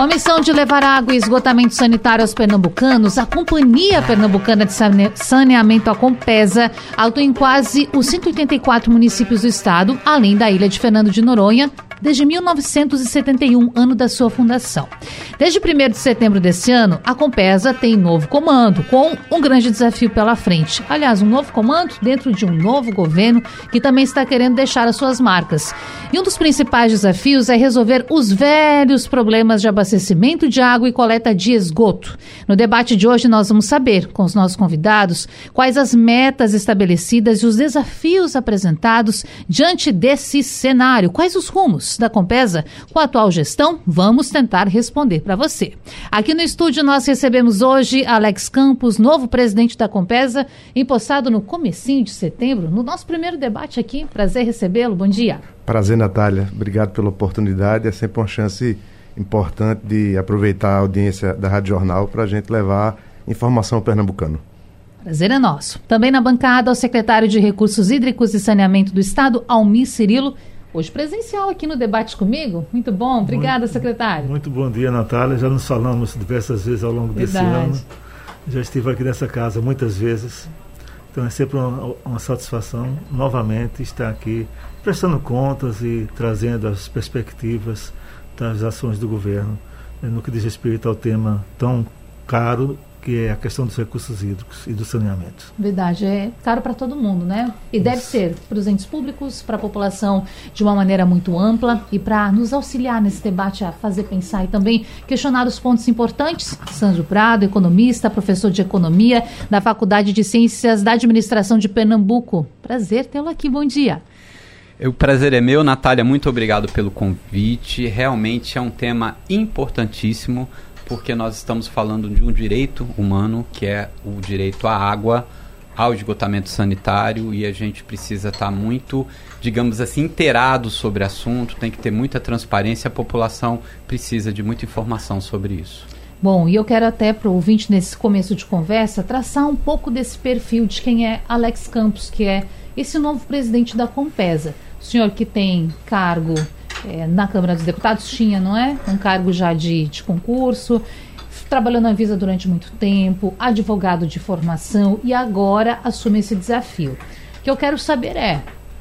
com a missão de levar água e esgotamento sanitário aos pernambucanos, a Companhia Pernambucana de Saneamento, a Compesa, atuou em quase os 184 municípios do estado, além da ilha de Fernando de Noronha, desde 1971, ano da sua fundação. Desde 1 de setembro desse ano, a Compesa tem novo comando, com um grande desafio pela frente. Aliás, um novo comando dentro de um novo governo que também está querendo deixar as suas marcas. E um dos principais desafios é resolver os velhos problemas de abastecimento de água e coleta de esgoto. No debate de hoje, nós vamos saber, com os nossos convidados, quais as metas estabelecidas e os desafios apresentados diante desse cenário, quais os rumos da Compesa com a atual gestão? Vamos tentar responder para você. Aqui no estúdio nós recebemos hoje Alex Campos, novo presidente da Compesa, empossado no comecinho de setembro, no nosso primeiro debate aqui. Prazer recebê-lo. Bom dia. Prazer, Natália. Obrigado pela oportunidade. É sempre uma chance importante de aproveitar a audiência da Rádio Jornal para a gente levar informação ao pernambucano. Prazer é nosso. Também na bancada, o secretário de Recursos Hídricos e Saneamento do Estado, Almir Cirilo, hoje presencial aqui no debate comigo. Muito bom, obrigada, muito, secretário. Muito bom dia, Natália. Já nos falamos diversas vezes ao longo Verdade. desse ano. Já estive aqui nessa casa muitas vezes. Então é sempre uma, uma satisfação novamente estar aqui prestando contas e trazendo as perspectivas das ações do governo né, no que diz respeito ao tema tão caro que é a questão dos recursos hídricos e do saneamento. Verdade, é caro para todo mundo, né? E Isso. deve ser para os entes públicos, para a população de uma maneira muito ampla e para nos auxiliar nesse debate a fazer pensar e também questionar os pontos importantes. Sandro Prado, economista, professor de economia da Faculdade de Ciências da Administração de Pernambuco. Prazer tê-lo aqui, bom dia. O prazer é meu, Natália, muito obrigado pelo convite. Realmente é um tema importantíssimo porque nós estamos falando de um direito humano, que é o direito à água, ao esgotamento sanitário, e a gente precisa estar muito, digamos assim, inteirado sobre o assunto, tem que ter muita transparência, a população precisa de muita informação sobre isso. Bom, e eu quero até para o ouvinte, nesse começo de conversa, traçar um pouco desse perfil de quem é Alex Campos, que é esse novo presidente da Compesa. O senhor que tem cargo é, na Câmara dos Deputados tinha, não é? Um cargo já de, de concurso, trabalhou na Visa durante muito tempo, advogado de formação e agora assume esse desafio. O que eu quero saber é,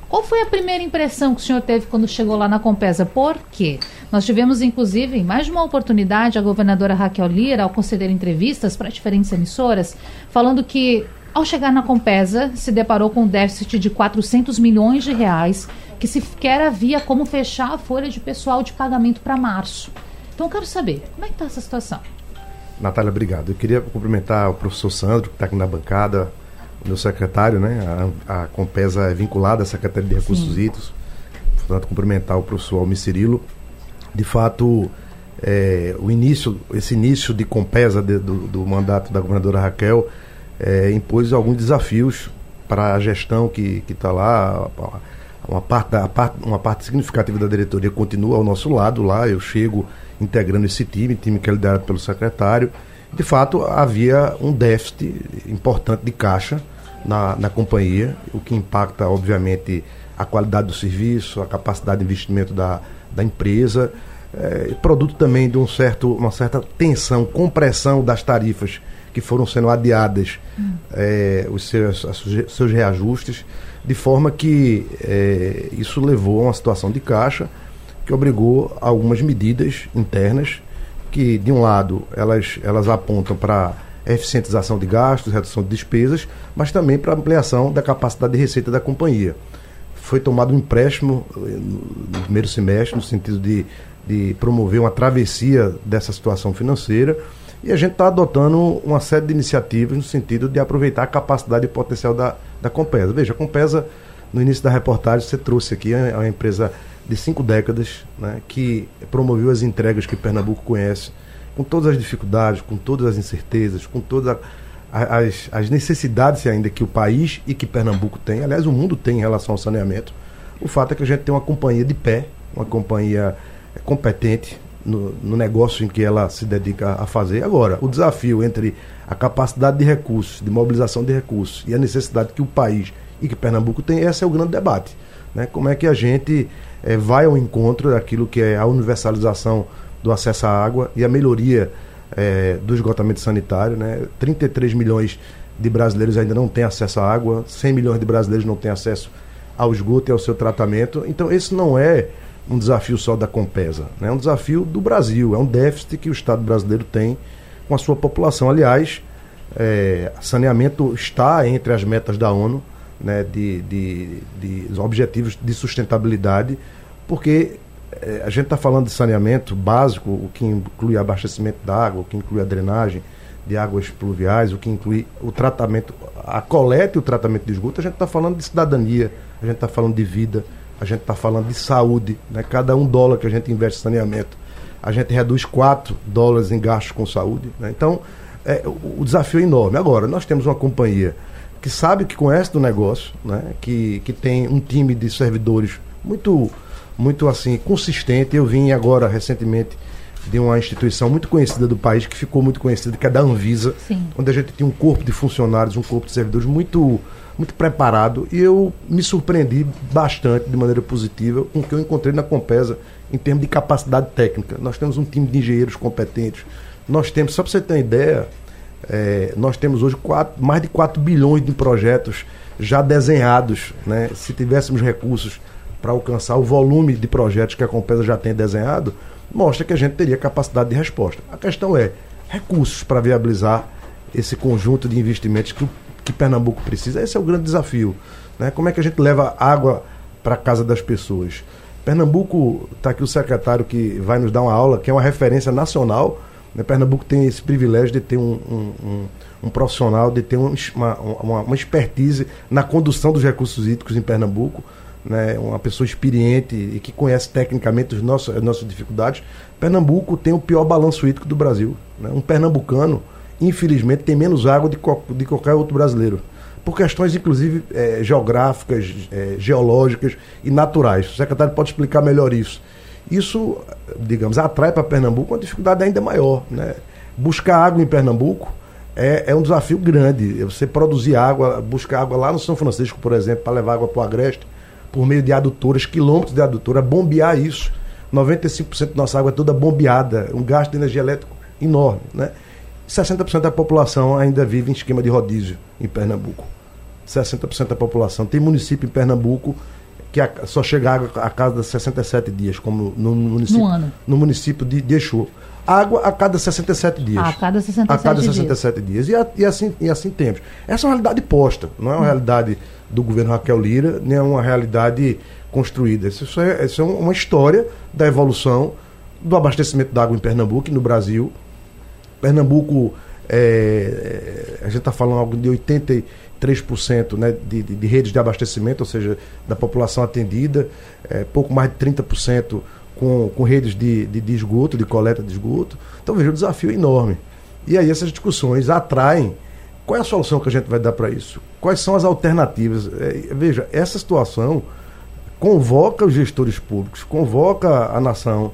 qual foi a primeira impressão que o senhor teve quando chegou lá na Compesa? Por quê? Nós tivemos, inclusive, em mais de uma oportunidade, a governadora Raquel Lira, ao conceder entrevistas para diferentes emissoras, falando que, ao chegar na Compesa, se deparou com um déficit de 400 milhões de reais que sequer havia como fechar a folha de pessoal de pagamento para março. Então eu quero saber, como é que está essa situação? Natália, obrigado. Eu queria cumprimentar o professor Sandro, que está aqui na bancada, o meu secretário, né? A, a Compesa é vinculada à Secretaria de Recursos Hídricos. Portanto, cumprimentar o professor Almi Cirilo. De fato, é, o início, esse início de Compesa de, do, do, mandato da governadora Raquel é, impôs alguns desafios para a gestão que está lá, uma parte, da, uma parte significativa da diretoria continua ao nosso lado lá, eu chego integrando esse time, time que é liderado pelo secretário. De fato, havia um déficit importante de caixa na, na companhia, o que impacta, obviamente, a qualidade do serviço, a capacidade de investimento da, da empresa, é, produto também de um certo, uma certa tensão, compressão das tarifas que foram sendo adiadas, hum. é, os seus, seus reajustes de forma que é, isso levou a uma situação de caixa que obrigou a algumas medidas internas que, de um lado, elas, elas apontam para eficientização de gastos, redução de despesas, mas também para ampliação da capacidade de receita da companhia. Foi tomado um empréstimo eh, no primeiro semestre, no sentido de, de promover uma travessia dessa situação financeira, e a gente está adotando uma série de iniciativas no sentido de aproveitar a capacidade e potencial da, da Compesa. Veja, a Compesa, no início da reportagem, você trouxe aqui é uma empresa de cinco décadas né, que promoveu as entregas que Pernambuco conhece, com todas as dificuldades, com todas as incertezas, com todas as, as necessidades ainda que o país e que Pernambuco tem, aliás, o mundo tem em relação ao saneamento. O fato é que a gente tem uma companhia de pé, uma companhia competente no, no, negócio em que ela se dedica a fazer. Agora, o desafio entre a capacidade de recursos, de mobilização de recursos e a necessidade que o país e que Pernambuco tem, esse é o grande debate. Né? Como é que a gente é, vai ao encontro daquilo que é a universalização do acesso à água e a melhoria é, do esgotamento sanitário. Né? 33 milhões de brasileiros ainda não têm acesso à água, 100 milhões de brasileiros não têm acesso ao esgoto e ao seu tratamento. Então, esse não é um desafio só da Compesa, né? é um desafio do Brasil, é um déficit que o Estado brasileiro tem com a sua população. Aliás, é, saneamento está entre as metas da ONU, né, de, de, de objetivos de sustentabilidade, porque é, a gente está falando de saneamento básico, o que inclui abastecimento da água, o que inclui a drenagem de águas pluviais, o que inclui o tratamento, a coleta e o tratamento de esgoto, a gente está falando de cidadania, a gente está falando de vida, a gente está falando de saúde. Né? Cada um dólar que a gente investe em saneamento, a gente reduz 4 dólares em gastos com saúde. Né? Então, é, o, o desafio é enorme. Agora, nós temos uma companhia que sabe, que conhece do negócio, né? que, que tem um time de servidores muito, muito assim, consistente. Eu vim agora, recentemente, de uma instituição muito conhecida do país, que ficou muito conhecida, que é da Anvisa, Sim. onde a gente tem um corpo de funcionários, um corpo de servidores muito, muito preparado. E eu me surpreendi bastante, de maneira positiva, com o que eu encontrei na Compesa em termos de capacidade técnica. Nós temos um time de engenheiros competentes. Nós temos, só para você ter uma ideia, é, nós temos hoje quatro, mais de 4 bilhões de projetos já desenhados. Né? Se tivéssemos recursos para alcançar o volume de projetos que a Compesa já tem desenhado, mostra que a gente teria capacidade de resposta. A questão é recursos para viabilizar esse conjunto de investimentos que, que Pernambuco precisa. Esse é o grande desafio. Né? Como é que a gente leva água para a casa das pessoas? Pernambuco, está aqui o secretário que vai nos dar uma aula, que é uma referência nacional né? Pernambuco tem esse privilégio de ter um, um, um, um profissional, de ter uma, uma, uma, expertise na condução dos recursos hídricos em Pernambuco, né? uma pessoa experiente e que conhece tecnicamente os nossos, as nossas dificuldades. Pernambuco tem o pior balanço hídrico do Brasil. Né? Um pernambucano, infelizmente, tem menos água de, de qualquer outro brasileiro por questões, inclusive, é, geográficas, é, geológicas e naturais. O secretário pode explicar melhor isso. Isso, digamos, atrai para Pernambuco uma dificuldade ainda maior. Né? Buscar água em Pernambuco é, é um desafio grande. Você produzir água, buscar água lá no São Francisco, por exemplo, para levar água para o Agreste, por meio de adutoras, quilômetros de adutora, bombear isso. 95% da nossa água é toda bombeada, um gasto de energia elétrica enorme. Né? 60% da população ainda vive em esquema de rodízio em Pernambuco. 60% da população. Tem município em Pernambuco que a, só chega água a cada 67 dias, como no, município, no, no município de, de Exu. Água a cada 67 dias. A cada 67, a cada 67 dias. dias. E, a, e, assim, e assim temos. Essa é uma realidade posta, não é uma hum. realidade do governo Raquel Lira, nem é uma realidade construída. Isso é, isso é uma história da evolução do abastecimento d'água em Pernambuco e no Brasil. Pernambuco, é, a gente está falando algo de 80 3% né, de, de, de, redes de abastecimento, ou seja, da população atendida, é, pouco mais de 30% com, com redes de, de, de, esgoto, de coleta de esgoto. Então, veja, o desafio é enorme. E aí essas discussões atraem. Qual é a solução que a gente vai dar para isso? Quais são as alternativas? É, veja, essa situação convoca os gestores públicos, convoca a nação,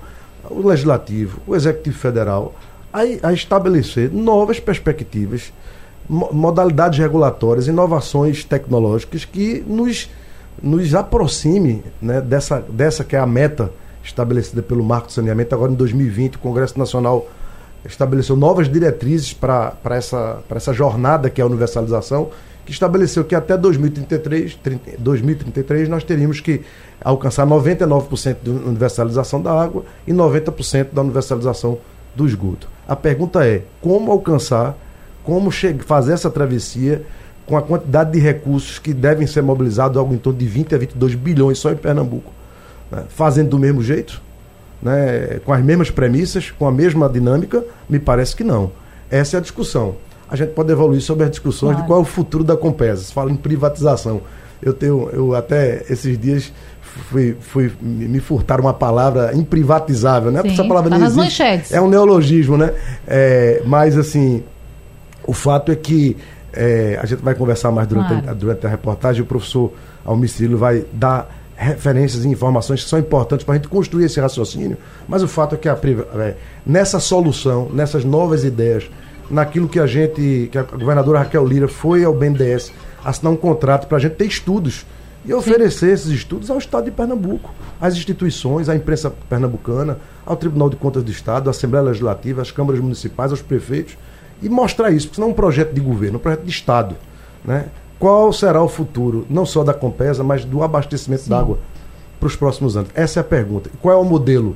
o legislativo, o executivo federal, a, a estabelecer novas perspectivas modalidades regulatórias, inovações tecnológicas que nos, nos aproxime né, dessa, dessa que é a meta estabelecida pelo Marco de Saneamento. Agora, em 2020, o Congresso Nacional estabeleceu novas diretrizes para essa, essa jornada que é a universalização, que estabeleceu que até 2033, 30, 2033 nós teríamos que alcançar 99% de universalização da água e 90% da universalização do esgoto. A pergunta é: como alcançar como fazer essa travessia com a quantidade de recursos que devem ser mobilizados, algo em torno de 20 a 22 bilhões só em Pernambuco. Né? Fazendo do mesmo jeito, né? com as mesmas premissas, com a mesma dinâmica, me parece que não. Essa é a discussão. A gente pode evoluir sobre as discussões claro. de qual é o futuro da Compesa. Se fala em privatização. Eu tenho, eu até esses dias fui, fui me furtar uma palavra imprivatizável, né? Sim, Essa palavra tá não existe. Manchetes. É um neologismo, né? É, mas assim, o fato é que é, a gente vai conversar mais durante, claro. a, durante a reportagem, o professor Almir Cirilo vai dar referências e informações que são importantes para a gente construir esse raciocínio, mas o fato é que a, é, nessa solução, nessas novas ideias, naquilo que a gente, que a governadora Raquel Lira foi ao BNDES assinar um contrato para a gente ter estudos e oferecer esses estudos ao Estado de Pernambuco, às instituições, à imprensa pernambucana, ao Tribunal de Contas do Estado, à Assembleia Legislativa, às câmaras municipais, aos prefeitos, e mostrar isso, porque não é um projeto de governo, é um projeto de Estado. Né? Qual será o futuro, não só da Compesa, mas do abastecimento d'água para os próximos anos? Essa é a pergunta. Qual é o modelo?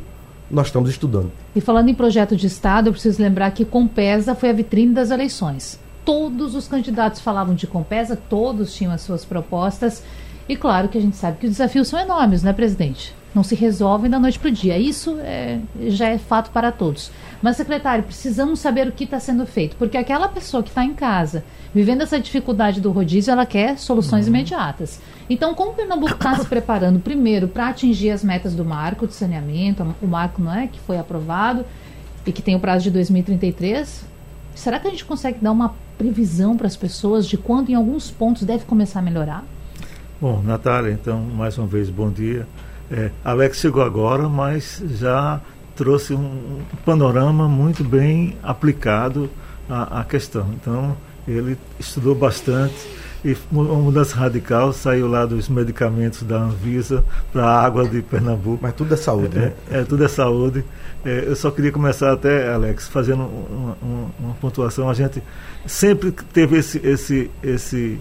Nós estamos estudando. E falando em projeto de Estado, eu preciso lembrar que Compesa foi a vitrine das eleições. Todos os candidatos falavam de Compesa, todos tinham as suas propostas. E claro que a gente sabe que os desafios são enormes, né, presidente? Não se resolvem da noite para o dia. Isso é, já é fato para todos. Mas, secretário, precisamos saber o que está sendo feito, porque aquela pessoa que está em casa, vivendo essa dificuldade do rodízio, ela quer soluções uhum. imediatas. Então, como o Pernambuco está se preparando, primeiro, para atingir as metas do marco de saneamento, o marco não é que foi aprovado e que tem o prazo de 2033, será que a gente consegue dar uma previsão para as pessoas de quando, em alguns pontos, deve começar a melhorar? Bom, Natália, então, mais uma vez, bom dia. É, Alex chegou agora, mas já trouxe um panorama muito bem aplicado à, à questão. Então, ele estudou bastante e uma mudança radical saiu lá dos medicamentos da Anvisa para a água de Pernambuco. Mas tudo é saúde, é, né? É, tudo é saúde. É, eu só queria começar até, Alex, fazendo uma, uma, uma pontuação. A gente sempre teve esse, esse, esse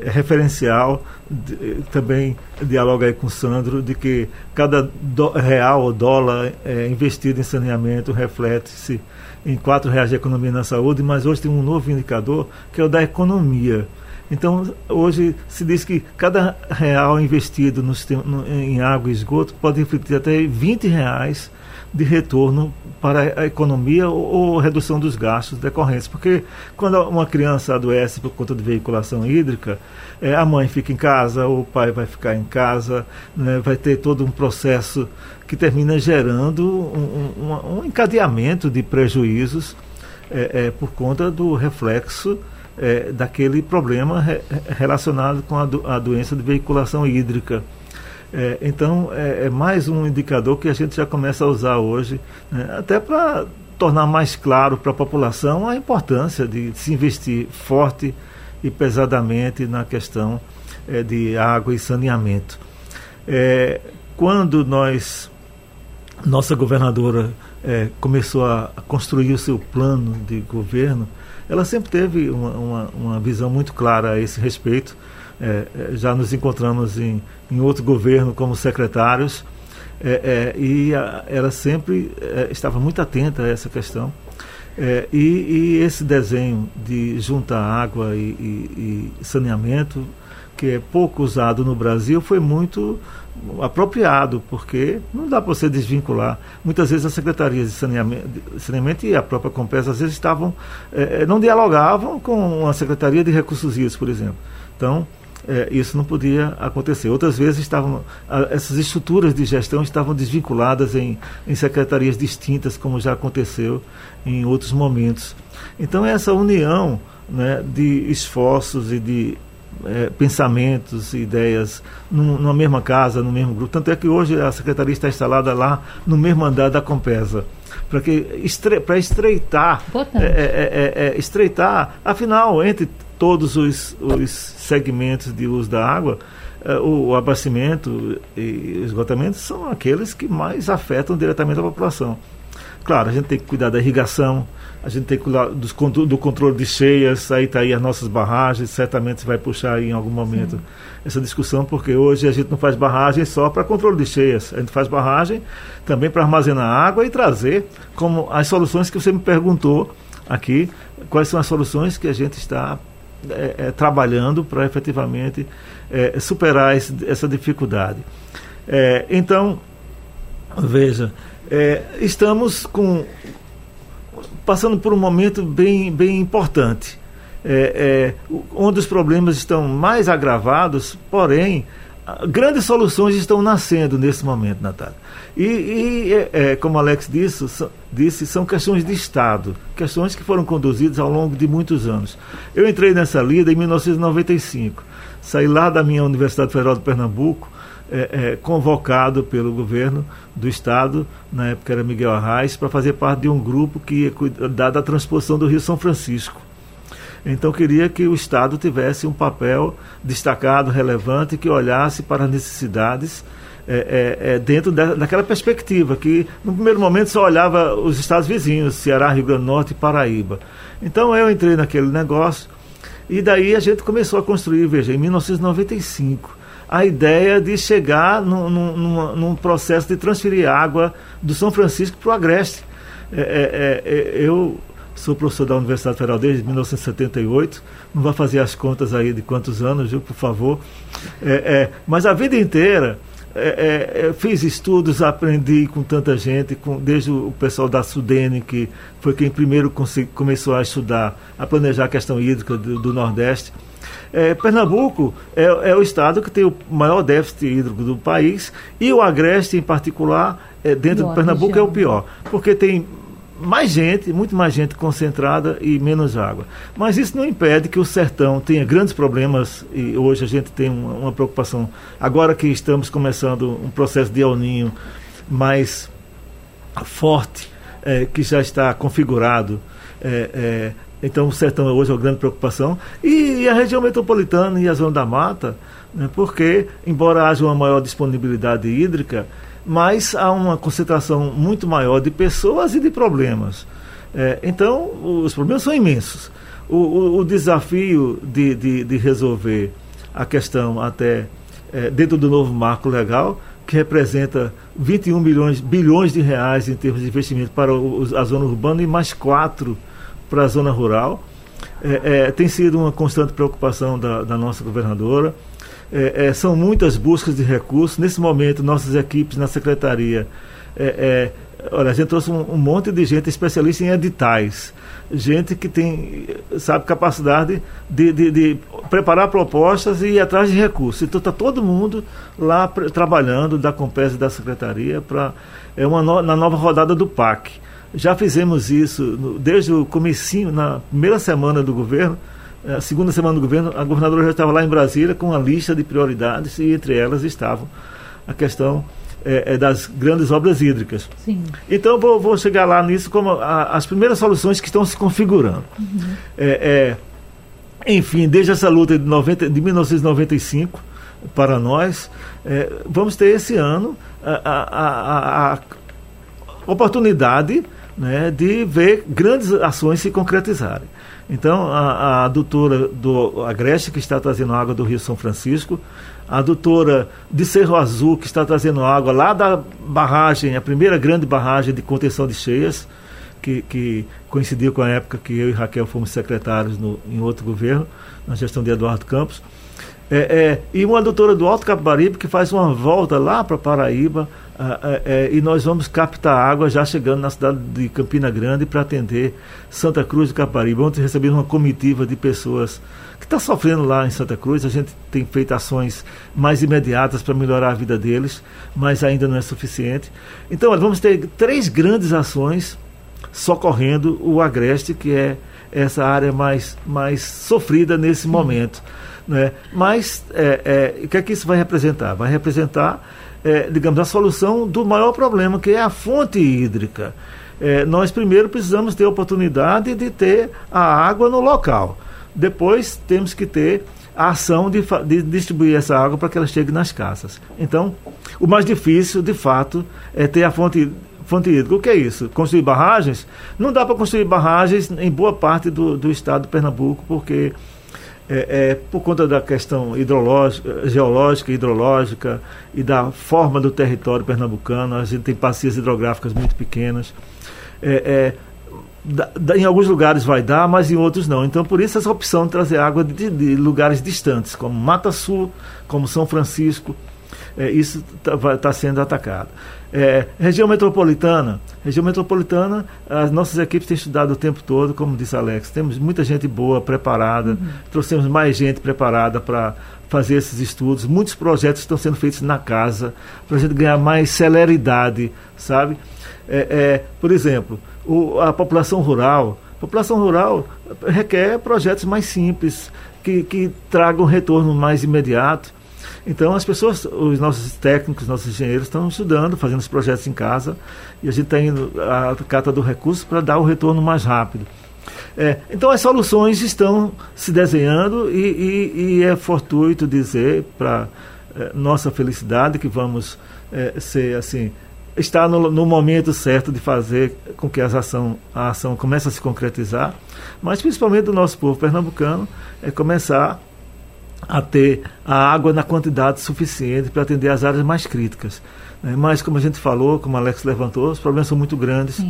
referencial, de, também dialoga aí com o Sandro, de que cada do, real ou dólar é, investido em saneamento reflete-se em quatro reais de economia na saúde, mas hoje tem um novo indicador que é o da economia. Então, hoje se diz que cada real investido no, no, em água e esgoto pode refletir até 20 reais de retorno para a economia ou, ou, redução dos gastos decorrentes. Porque quando uma criança adoece por conta de veiculação hídrica, é, a mãe fica em casa, o pai vai ficar em casa, né, vai ter todo um processo que termina gerando um, um, um encadeamento de prejuízos é, é, por conta do reflexo é, daquele problema re, relacionado com a, do, a doença de veiculação hídrica. É, então, é, é, mais um indicador que a gente já começa a usar hoje, né, até para tornar mais claro para a população a importância de se investir forte e pesadamente na questão é, de água e saneamento. É, quando nós, nossa governadora é, começou a construir o seu plano de governo, ela sempre teve uma, uma, uma visão muito clara a esse respeito é, é, já nos encontramos em, em outro governo como secretários é, é e a, ela sempre é, estava muito atenta a essa questão. É, e, e, esse desenho de juntar água e, e, e, saneamento, que é pouco usado no Brasil, foi muito apropriado, porque não dá para você desvincular. Muitas vezes as secretarias de saneamento, de saneamento e a própria Compesa às vezes estavam, não dialogavam com a Secretaria de Recursos Hídricos, por exemplo. Então, é, isso não podia acontecer. Outras vezes estavam essas estruturas de gestão estavam desvinculadas em, em secretarias distintas, como já aconteceu em outros momentos. Então essa união né, de esforços e de é, pensamentos, ideias num, numa mesma casa, no mesmo grupo. Tanto é que hoje a secretaria está instalada lá no mesmo andar da Compesa para que estre, para estreitar, é é, é, é, estreitar, afinal entre todos os, os segmentos de uso da água, uh, o, o abastecimento e o esgotamento são aqueles que mais afetam diretamente a população. Claro, a gente tem que cuidar da irrigação, a gente tem que cuidar dos, do controle de cheias, aí está aí as nossas barragens, certamente você vai puxar aí em algum momento Sim. essa discussão, porque hoje a gente não faz barragem só para controle de cheias, a gente faz barragem também para armazenar água e trazer como as soluções que você me perguntou aqui, quais são as soluções que a gente está é, é, trabalhando para efetivamente é, superar esse, essa dificuldade. É, então, veja, é, estamos com passando por um momento bem, bem importante, é, onde os problemas estão mais agravados, porém grandes soluções estão nascendo nesse momento, Natália. E, e é, é como Alex disse, são, disse, são questões de Estado, questões que foram conduzidas ao longo de muitos anos. Eu entrei nessa lida em 1995. Saí lá da minha Universidade Federal de Pernambuco é, é, convocado pelo governo do estado, na época era Miguel Arraes, para fazer parte de um grupo que ia cuidar da transposição do Rio São Francisco. Então queria que o Estado tivesse um papel destacado, relevante, que olhasse para as necessidades é, é, é, dentro da, daquela perspectiva, que no primeiro momento só olhava os estados vizinhos, Ceará, Rio Grande do Norte e Paraíba. Então eu entrei naquele negócio e daí a gente começou a construir, veja, em 1995, a ideia de chegar num, num, num processo de transferir água do São Francisco para o Agreste. É, é, é, eu sou professor da Universidade Federal desde 1978, não vou fazer as contas aí de quantos anos, viu, por favor. mas a vida inteira é, é, fiz estudos, aprendi com tanta gente, com, desde o pessoal da Sudene, que foi quem primeiro começou a estudar, a planejar a questão hídrica do, do Nordeste. É, Pernambuco é, é, o estado que tem o maior déficit hídrico do país e o Agreste, em particular, é, dentro de Pernambuco, região. é o pior, porque tem mais gente, muito mais gente concentrada e menos água. Mas isso não impede que o sertão tenha grandes problemas e hoje a gente tem uma, uma preocupação. Agora que estamos começando um processo de El mais forte, é, que já está configurado, é, é, então o sertão hoje é uma grande preocupação. E, e a região metropolitana e a zona da mata, né, porque, embora haja uma maior disponibilidade hídrica, mas há uma concentração muito maior de pessoas e de problemas. É, então, os problemas são imensos. O, o, o desafio de, de, de, resolver a questão até é, dentro do novo marco legal, que representa 21 bilhões, bilhões de reais em termos de investimento para o, a zona urbana e mais 4 para a zona rural, é, é, tem sido uma constante preocupação da, da nossa governadora. É, é, são muitas buscas de recursos. Nesse momento, nossas equipes na secretaria, é, é, olha, a gente trouxe um, um, monte de gente especialista em editais, gente que tem, sabe, capacidade de, de, de preparar propostas e ir atrás de recursos. Então está todo mundo lá trabalhando da Compesa e da secretaria para é uma no, na nova rodada do PAC. Já fizemos isso no, desde o comecinho, na primeira semana do governo a segunda semana do governo, a governadora já estava lá em Brasília com uma lista de prioridades e entre elas estavam a questão é, é, das grandes obras hídricas. Sim. Então vou, vou chegar lá nisso como a, as primeiras soluções que estão se configurando. Uhum. É, é enfim, desde essa luta de, 90, de 1995 para nós, é, vamos ter esse ano a, a, a oportunidade né, de ver grandes ações se concretizarem. Então, a, a adutora do Agreste, que está trazendo água do Rio São Francisco, a adutora de Cerro Azul, que está trazendo água lá da barragem, a primeira grande barragem de contenção de cheias, que, que coincidiu com a época que eu e Raquel fomos secretários no, em outro governo, na gestão de Eduardo Campos. É, é, e uma adutora do Alto Capibaribe, que faz uma volta lá para Paraíba, é, e nós vamos captar água já chegando na cidade de Campina Grande para atender Santa Cruz de Caparibe. Ontem recebemos uma comitiva de pessoas que está sofrendo lá em Santa Cruz. A gente tem feito ações mais imediatas para melhorar a vida deles, mas ainda não é suficiente. Então, olha, vamos ter três grandes ações socorrendo o Agreste, que é essa área mais, mais sofrida nesse momento. Né? Mas é, é, o que é que isso vai representar? Vai representar é, digamos, a solução do maior problema, que é a fonte hídrica. É, nós primeiro precisamos ter a oportunidade de ter a água no local. Depois temos que ter a ação de, de distribuir essa água para que ela chegue nas casas. Então, o mais difícil, de fato, é ter a fonte fonte hídrica. O que é isso? Construir barragens? Não dá para construir barragens em boa parte do, do estado de Pernambuco, porque é, é, por conta da questão hidrológica, geológica, hidrológica e da forma do território pernambucano, a gente tem bacias hidrográficas muito pequenas. É, é da, da, em alguns lugares vai dar, mas em outros não. Então, por isso, essa opção de trazer água de, de lugares distantes, como Mata Sul, como São Francisco, é, isso está tá sendo atacado. É, região metropolitana. Região metropolitana, as nossas equipes têm estudado o tempo todo, como disse Alex. Temos muita gente boa, preparada. Uhum. Trouxemos mais gente preparada para fazer esses estudos. Muitos projetos estão sendo feitos na casa para a gente ganhar mais celeridade, sabe? É, é, por exemplo, o, a população rural. A população rural requer projetos mais simples, que, que tragam retorno mais imediato. Então as pessoas, os nossos técnicos, nossos engenheiros estão estudando, fazendo os projetos em casa e a gente está indo à cata do recurso para dar o retorno mais rápido. É, então as soluções estão se desenhando e, e, e é fortuito dizer para é, nossa felicidade que vamos é, ser assim está no, no, momento certo de fazer com que as ação, a ação comece a se concretizar, mas principalmente do nosso povo pernambucano é começar a ter a água na quantidade suficiente para atender as áreas mais críticas. Né? Mas, como a gente falou, como o Alex levantou, os problemas são muito grandes.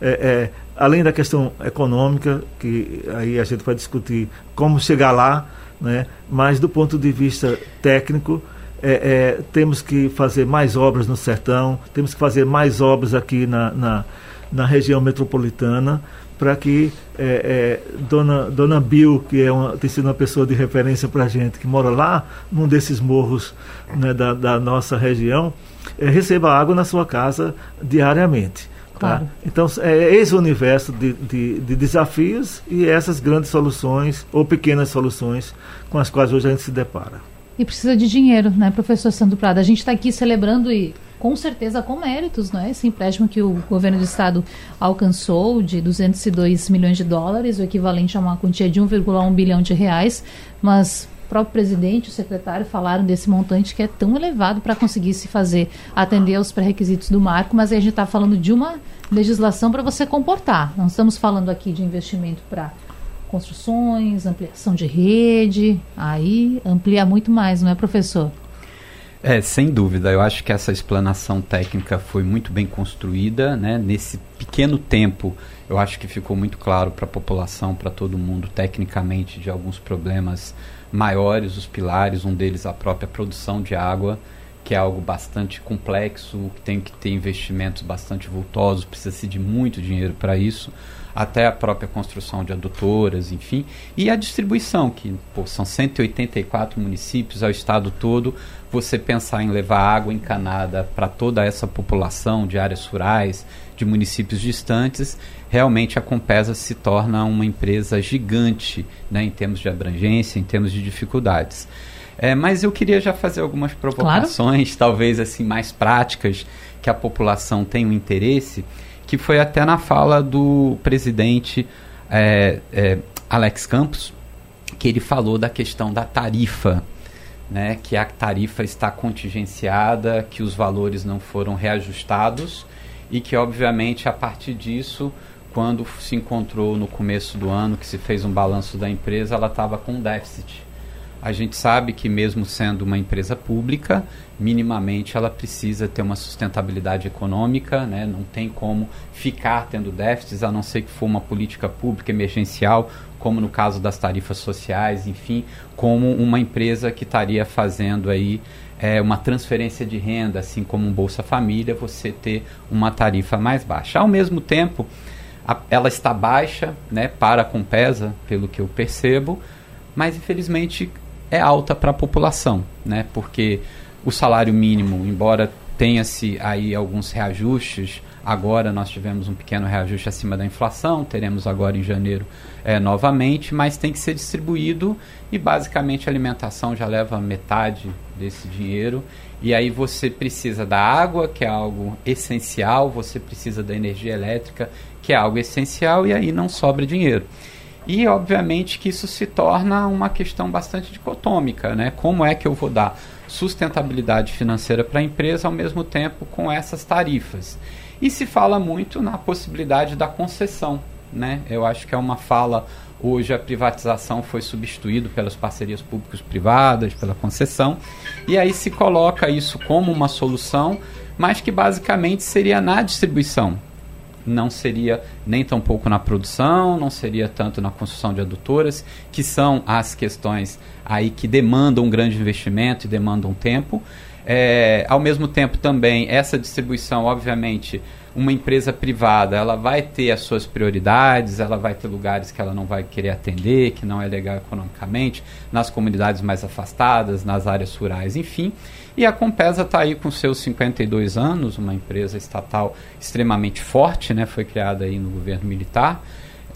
É, é, além da questão econômica, que aí a gente vai discutir como chegar lá, né? mas do ponto de vista técnico, é, é, temos que fazer mais obras no sertão, temos que fazer mais obras aqui na, na, na região metropolitana, para que é, é, dona, dona Bill, que é uma, tem sido uma pessoa de referência para a gente, que mora lá num desses morros né, da, da, nossa região, é, receba água na sua casa diariamente. Tá? Claro. Tá? Então, é esse universo de, de, de, desafios e essas grandes soluções ou pequenas soluções com as quais hoje a gente se depara. E precisa de dinheiro, né, professor Sandro Prado? A gente está aqui celebrando e com certeza com méritos, não é? Esse empréstimo que o governo do estado alcançou de 202 milhões de dólares, o equivalente a uma quantia de 1,1 bilhão de reais, mas o próprio presidente e o secretário falaram desse montante que é tão elevado para conseguir se fazer atender aos pré-requisitos do marco, mas aí a gente está falando de uma legislação para você comportar. Não estamos falando aqui de investimento para construções, ampliação de rede, aí amplia muito mais, não é, professor? É, sem dúvida. Eu acho que essa explanação técnica foi muito bem construída, né? Nesse pequeno tempo, eu acho que ficou muito claro para a população, para todo mundo, tecnicamente, de alguns problemas maiores, os pilares, um deles a própria produção de água, que é algo bastante complexo, que tem que ter investimentos bastante vultosos, precisa-se de muito dinheiro para isso até a própria construção de adutoras, enfim, e a distribuição, que pô, são 184 municípios ao estado todo, você pensar em levar água encanada para toda essa população de áreas rurais, de municípios distantes, realmente a Compesa se torna uma empresa gigante né, em termos de abrangência, em termos de dificuldades. É, mas eu queria já fazer algumas provocações, claro. talvez assim mais práticas, que a população tenha um interesse que foi até na fala do presidente é, é, Alex Campos, que ele falou da questão da tarifa, né, que a tarifa está contingenciada, que os valores não foram reajustados e que, obviamente, a partir disso, quando se encontrou no começo do ano, que se fez um balanço da empresa, ela estava com déficit. A gente sabe que, mesmo sendo uma empresa pública, minimamente ela precisa ter uma sustentabilidade econômica, né? não tem como ficar tendo déficits, a não ser que for uma política pública emergencial, como no caso das tarifas sociais, enfim, como uma empresa que estaria fazendo aí é, uma transferência de renda, assim como um Bolsa Família, você ter uma tarifa mais baixa. Ao mesmo tempo, a, ela está baixa né, para a Compesa, pelo que eu percebo, mas infelizmente é alta para a população, né? Porque o salário mínimo, embora tenha-se aí alguns reajustes, agora nós tivemos um pequeno reajuste acima da inflação, teremos agora em janeiro é, novamente, mas tem que ser distribuído e basicamente a alimentação já leva metade desse dinheiro. E aí você precisa da água, que é algo essencial, você precisa da energia elétrica, que é algo essencial, e aí não sobra dinheiro. E, obviamente, que isso se torna uma questão bastante dicotômica, né? Como é que eu vou dar sustentabilidade financeira para a empresa ao mesmo tempo com essas tarifas? E se fala muito na possibilidade da concessão, né? Eu acho que é uma fala Hoje a privatização foi substituída pelas parcerias públicos-privadas, pela concessão, e aí se coloca isso como uma solução, mas que basicamente seria na distribuição não seria nem tão pouco na produção, não seria tanto na construção de adutoras, que são as questões aí que demandam um grande investimento e demandam tempo. É, ao mesmo tempo também essa distribuição, obviamente, uma empresa privada, ela vai ter as suas prioridades, ela vai ter lugares que ela não vai querer atender, que não é legal economicamente, nas comunidades mais afastadas, nas áreas rurais, enfim. E a Compesa está aí com seus 52 anos, uma empresa estatal extremamente forte, né? foi criada aí no governo militar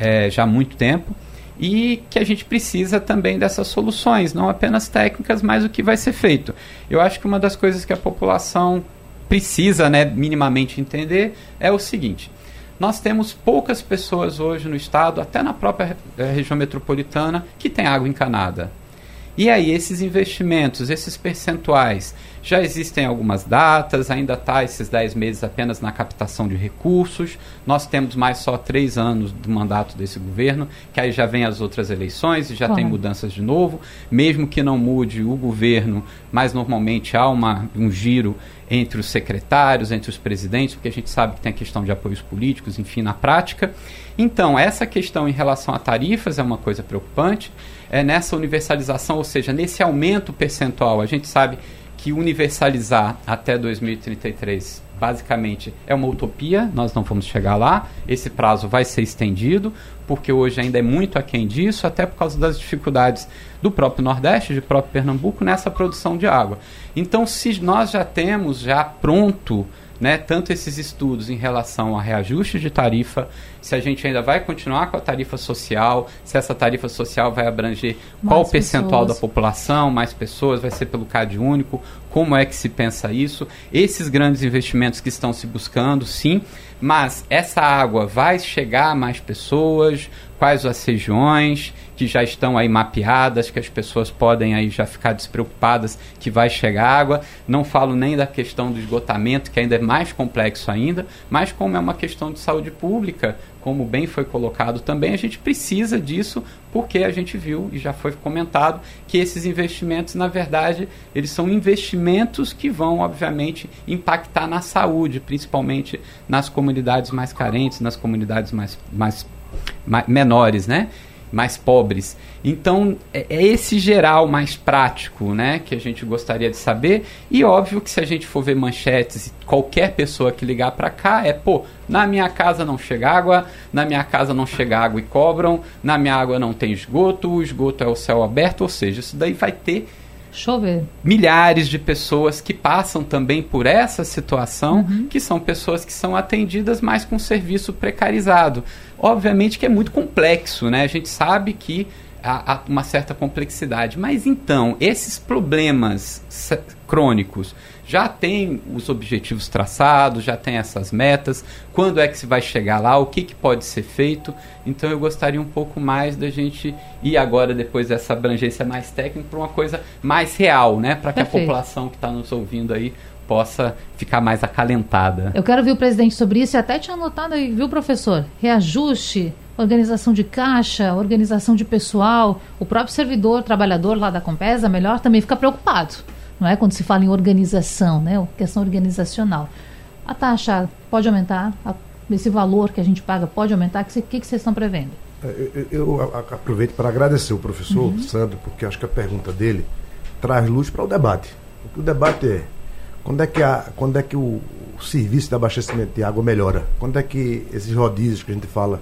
é, já há muito tempo. e que a gente precisa também dessas soluções, não apenas técnicas, mas o que vai ser feito. Eu acho que uma das coisas que a população precisa né, minimamente entender é o seguinte: nós temos poucas pessoas hoje no estado, até na própria eh, região metropolitana, que tem água encanada. E aí, esses investimentos, esses percentuais, já existem algumas datas, ainda está esses 10 meses apenas na captação de recursos. Nós temos mais só três anos do mandato desse governo, que aí já vem as outras eleições e já tem mudanças de novo. Mesmo que não mude o governo, mas normalmente há uma, um giro entre os secretários, entre os presidentes, porque a gente sabe que tem a questão de apoios políticos, enfim, na prática. Então, essa questão em relação a tarifas é uma coisa preocupante é, nessa universalização, ou seja, nesse aumento percentual. A gente sabe que universalizar até 2033 basicamente é uma utopia, nós não vamos chegar lá. Esse prazo vai ser estendido, porque hoje ainda é muito aquém disso, até por causa das dificuldades do próprio Nordeste, de próprio Pernambuco, nessa produção de água. Então, se nós já temos já pronto né, tanto esses estudos em relação a reajuste de tarifa, se a gente ainda vai continuar com a tarifa social, se essa tarifa social vai abranger mais qual o percentual pessoas. da população, mais pessoas, vai ser pelo CAD único, como é que se pensa isso, esses grandes investimentos que estão se buscando, sim, mas essa água vai chegar a mais pessoas, quais as regiões que já estão aí mapeadas, que as pessoas podem aí já ficar despreocupadas que vai chegar água. Não falo nem da questão do esgotamento, que ainda é mais complexo ainda, mas como é uma questão de saúde pública, como bem foi colocado também, a gente precisa disso porque a gente viu e já foi comentado que esses investimentos, na verdade, eles são investimentos que vão, obviamente, impactar na saúde, principalmente nas comunidades mais carentes, nas comunidades mais, mais menores, né? mais pobres. Então, é, é esse geral mais prático né, que a gente gostaria de saber. E óbvio que se a gente for ver manchetes, qualquer pessoa que ligar para cá é, pô, na minha casa não chega água, na minha casa não chega água e cobram, na minha água não tem esgoto, o esgoto é o céu aberto, ou seja, isso daí vai ter Chover. Milhares de pessoas que passam também por essa situação, uhum. que são pessoas que são atendidas mais com serviço precarizado. Obviamente que é muito complexo, né? A gente sabe que há, há uma certa complexidade. Mas então, esses problemas crônicos já tem os objetivos traçados, já tem essas metas, quando é que se vai chegar lá, o que, que pode ser feito. Então eu gostaria um pouco mais da gente ir agora, depois dessa abrangência mais técnica, para uma coisa mais real, né? Para que Perfeito. a população que está nos ouvindo aí possa ficar mais acalentada. Eu quero ver o presidente sobre isso e até tinha anotado aí, viu, professor? Reajuste, organização de caixa, organização de pessoal, o próprio servidor, trabalhador lá da Compesa, melhor, também fica preocupado não é? Quando se fala em organização, né? Questão organizacional. A taxa pode aumentar? esse valor que a gente paga pode aumentar? O que, que, que vocês estão prevendo? É, eu, eu, aproveito para agradecer o professor uhum. Sandro, porque acho que a pergunta dele traz luz para o debate. O debate é quando é que, a, quando é que o, o serviço de abastecimento de água melhora? Quando é que esses rodízios que a gente fala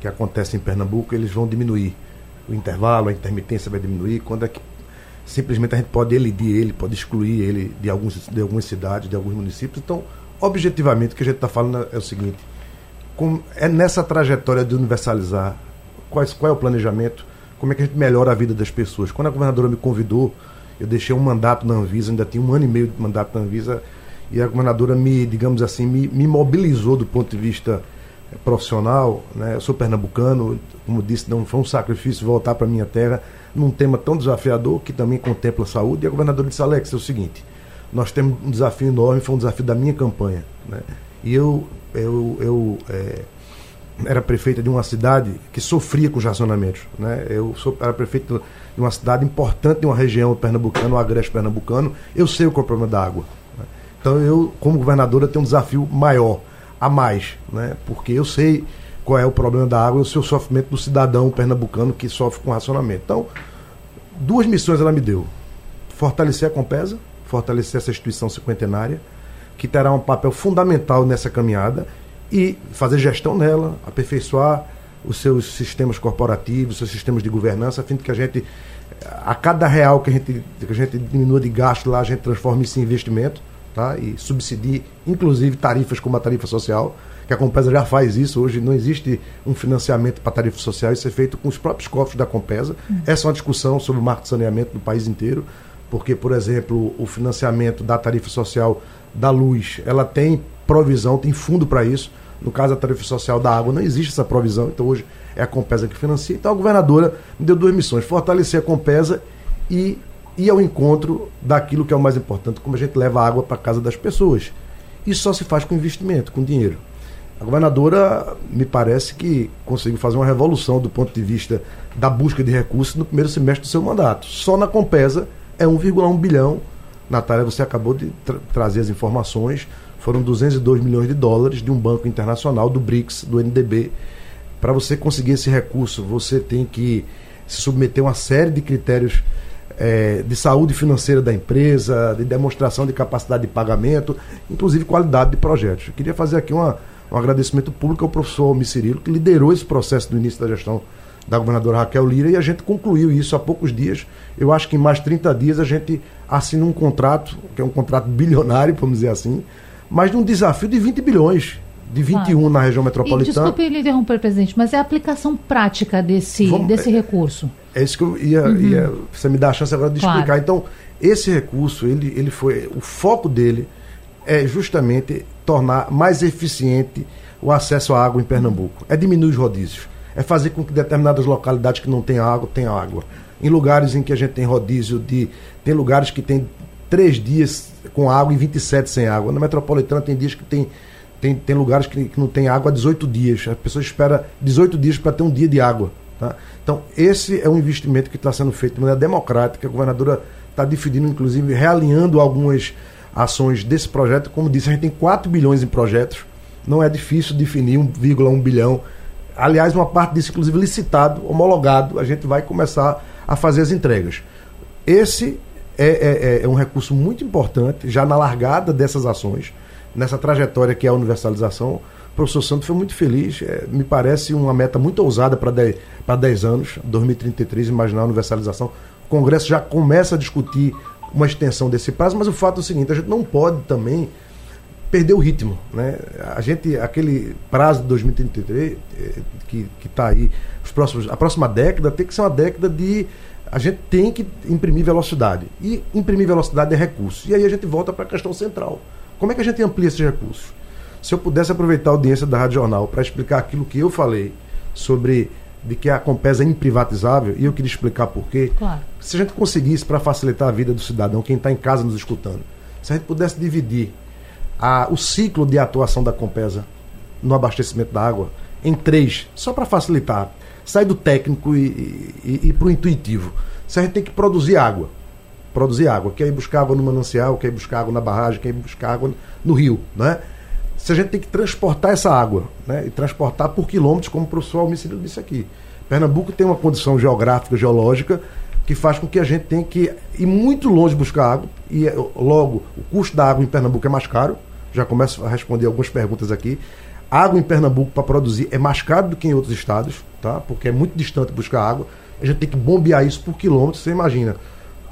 que acontecem em Pernambuco, eles vão diminuir? O intervalo, a intermitência vai diminuir? Quando é que simplesmente a gente pode elidir ele, pode excluir ele de, alguns, de algumas cidades, de alguns municípios. Então, objetivamente, o que a gente está falando é o seguinte: com, é nessa trajetória de universalizar, quais, qual é o planejamento, como é que a gente melhora a vida das pessoas. Quando a governadora me convidou, eu deixei um mandato na Anvisa, ainda tinha um ano e meio de mandato na Anvisa, e a governadora me, digamos assim, me, me mobilizou do ponto de vista profissional. Né? Eu sou pernambucano, como disse, não foi um sacrifício voltar para minha terra num tema tão desafiador que também contempla a saúde. E a governadora disse: Alex, é o seguinte, nós temos um desafio enorme, foi um desafio da minha campanha. Né? E eu, eu, eu é, era prefeita de uma cidade que sofria com os racionamentos. Né? Eu sou, era prefeito de uma cidade importante de uma região pernambucana, o agreste pernambucano. Eu sei o que é o problema da água. Né? Então eu, como governadora, tenho um desafio maior, a mais, né? porque eu sei qual é o problema da água e o seu sofrimento do cidadão pernambucano que sofre com racionamento. Então, duas missões ela me deu: fortalecer a Compesa, fortalecer essa instituição cinquentenária, que terá um papel fundamental nessa caminhada, e fazer gestão nela, aperfeiçoar os seus sistemas corporativos, os seus sistemas de governança, a fim de que a gente, a cada real que a gente, que a gente diminua de gasto lá, a gente transforme isso em investimento. tá? e subsidie, inclusive, tarifas como a tarifa social, que a Compesa já faz isso. Hoje não existe um financiamento para tarifa social, isso é feito com os próprios cofres da Compesa. Uhum. Essa é uma discussão sobre o marco de saneamento no país inteiro, porque, por exemplo, o financiamento da tarifa social da luz, ela tem provisão, tem fundo para isso. No caso da tarifa social da água, não existe essa provisão, então hoje é a Compesa que financia. Então a governadora me deu duas missões: fortalecer a Compesa e ir ao encontro daquilo que é o mais importante, como a gente leva água para casa das pessoas. Isso só se faz com investimento, com dinheiro. A governadora me parece que conseguiu fazer uma revolução do ponto de vista da busca de recursos no primeiro semestre do seu mandato. Só na Compesa é 1,1 bilhão. Natália, você acabou de tra trazer as informações. Foram 202 milhões de dólares de um banco internacional, do BRICS, do NDB. Para você conseguir esse recurso, você tem que se submeter a uma série de critérios é, de saúde financeira da empresa, de demonstração de capacidade de pagamento, inclusive qualidade de projetos. Eu queria fazer aqui uma um agradecimento público ao professor Almir Cirilo, que liderou esse processo no início da gestão da governadora Raquel Lira e a gente concluiu isso há poucos dias. Eu acho que em mais 30 dias a gente assina um contrato, que é um contrato bilionário, vamos dizer assim, mas de um desafio de 20 bilhões de 21 claro. na região metropolitana. E, desculpe lhe interromper, presidente, mas é a aplicação prática desse, Vamos, desse é, recurso. É isso que eu ia, uhum. ia, Você me dá a chance agora de claro. explicar. Então, esse recurso, ele, ele foi. O foco dele é justamente tornar mais eficiente o acesso à água em Pernambuco. É diminuir os rodízios. É fazer com que determinadas localidades que não têm água tenham água. Em lugares em que a gente tem rodízio de. Tem lugares que tem três dias com água e 27 sem água. Na metropolitana tem dias que tem. Tem, tem lugares que, que não tem água há 18 dias. A pessoa espera 18 dias para ter um dia de água. Tá? Então, esse é um investimento que está sendo feito de maneira democrática. A governadora está definindo, inclusive, realinhando algumas ações desse projeto. Como disse, a gente tem 4 bilhões em projetos. Não é difícil definir 1,1 bilhão. Aliás, uma parte disso, inclusive, licitado, homologado. A gente vai começar a fazer as entregas. Esse é, é, é, é um recurso muito importante, já na largada dessas ações, nessa trajetória que é a universalização. O professor Santos foi muito feliz. É, me parece uma meta muito ousada para 10, 10 anos, 2033, imaginar a universalização. O Congresso já começa a discutir uma extensão desse prazo, mas o fato é o seguinte, a gente não pode também perder o ritmo. Né? A gente, aquele prazo de 2033, eh, que está aí, os próximos, a próxima década tem que ser uma década de. A gente tem que imprimir velocidade. E imprimir velocidade é recurso. E aí a gente volta para a questão central. Como é que a gente amplia esses recursos? Se eu pudesse aproveitar a audiência da Rádio Jornal para explicar aquilo que eu falei sobre de que a Compesa é imprivatizável, e eu queria explicar por quê. Claro. Se a gente conseguisse, para facilitar a vida do cidadão, quem está em casa nos escutando, se a gente pudesse dividir a, o ciclo de atuação da Compesa no abastecimento da água em três, só para facilitar, sair do técnico e, e, e para o intuitivo. Se a gente tem que produzir água, produzir água, quer ir buscar água no manancial, quer ir buscar água na barragem, quer ir buscar água no rio, não é? Se a gente tem que transportar essa água, né, e transportar por quilômetros, como o professor Almicílio disse aqui. Pernambuco tem uma condição geográfica, geológica, que faz com que a gente tenha que ir muito longe buscar água, e eh, logo o custo da água em Pernambuco é mais caro. Já começo a responder algumas perguntas aqui. Água em Pernambuco para produzir é mais caro do que em outros estados, tá? porque é muito distante buscar água. A gente tem que bombear isso por quilômetros, você imagina.